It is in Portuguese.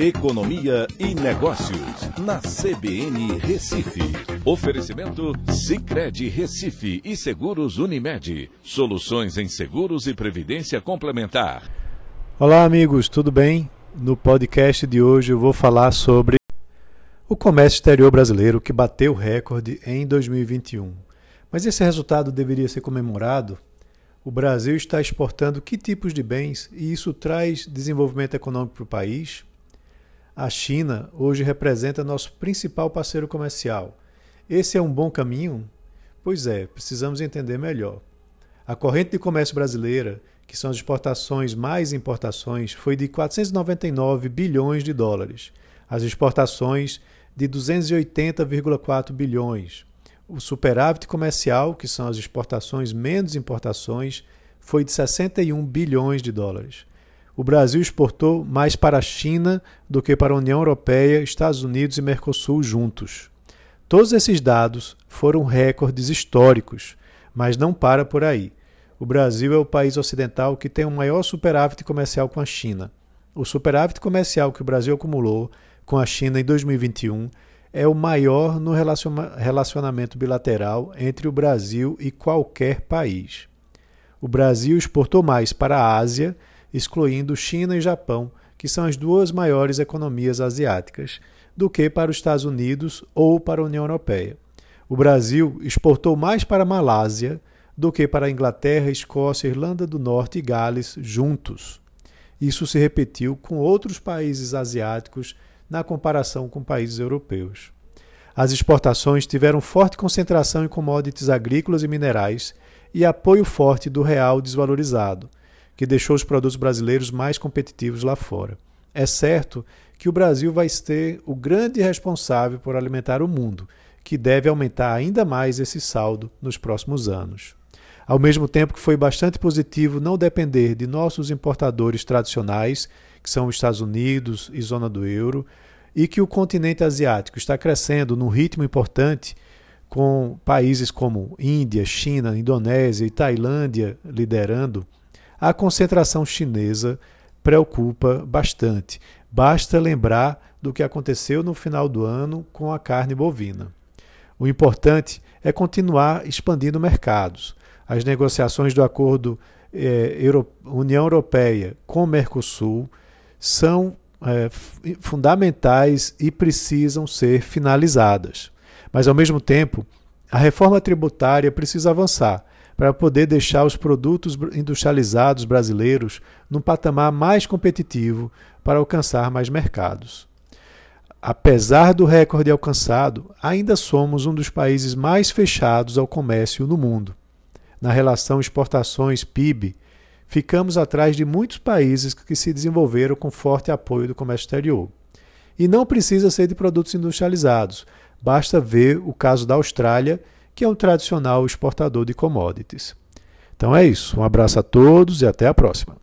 Economia e Negócios, na CBN Recife. Oferecimento Cicred Recife e Seguros Unimed. Soluções em seguros e previdência complementar. Olá, amigos, tudo bem? No podcast de hoje eu vou falar sobre o comércio exterior brasileiro que bateu recorde em 2021. Mas esse resultado deveria ser comemorado? O Brasil está exportando que tipos de bens e isso traz desenvolvimento econômico para o país? A China hoje representa nosso principal parceiro comercial. Esse é um bom caminho? Pois é, precisamos entender melhor. A corrente de comércio brasileira, que são as exportações mais importações, foi de 499 bilhões de dólares. As exportações de 280,4 bilhões. O superávit comercial, que são as exportações menos importações, foi de 61 bilhões de dólares o Brasil exportou mais para a China do que para a União Europeia, Estados Unidos e Mercosul juntos. Todos esses dados foram recordes históricos, mas não para por aí. O Brasil é o país ocidental que tem o maior superávit comercial com a China. O superávit comercial que o Brasil acumulou com a China em 2021 é o maior no relacionamento bilateral entre o Brasil e qualquer país. O Brasil exportou mais para a Ásia excluindo China e Japão, que são as duas maiores economias asiáticas, do que para os Estados Unidos ou para a União Europeia. O Brasil exportou mais para a Malásia do que para a Inglaterra, Escócia, Irlanda do Norte e Gales juntos. Isso se repetiu com outros países asiáticos na comparação com países europeus. As exportações tiveram forte concentração em commodities agrícolas e minerais e apoio forte do real desvalorizado, que deixou os produtos brasileiros mais competitivos lá fora. É certo que o Brasil vai ser o grande responsável por alimentar o mundo, que deve aumentar ainda mais esse saldo nos próximos anos. Ao mesmo tempo que foi bastante positivo não depender de nossos importadores tradicionais, que são os Estados Unidos e zona do euro, e que o continente asiático está crescendo num ritmo importante, com países como Índia, China, Indonésia e Tailândia liderando, a concentração chinesa preocupa bastante. Basta lembrar do que aconteceu no final do ano com a carne bovina. O importante é continuar expandindo mercados. As negociações do acordo eh, Euro União Europeia com Mercosul são eh, fundamentais e precisam ser finalizadas. Mas, ao mesmo tempo, a reforma tributária precisa avançar para poder deixar os produtos industrializados brasileiros num patamar mais competitivo para alcançar mais mercados. Apesar do recorde alcançado, ainda somos um dos países mais fechados ao comércio no mundo. Na relação exportações-PIB, ficamos atrás de muitos países que se desenvolveram com forte apoio do comércio exterior. E não precisa ser de produtos industrializados, basta ver o caso da Austrália que é um tradicional exportador de commodities. Então é isso. Um abraço a todos e até a próxima.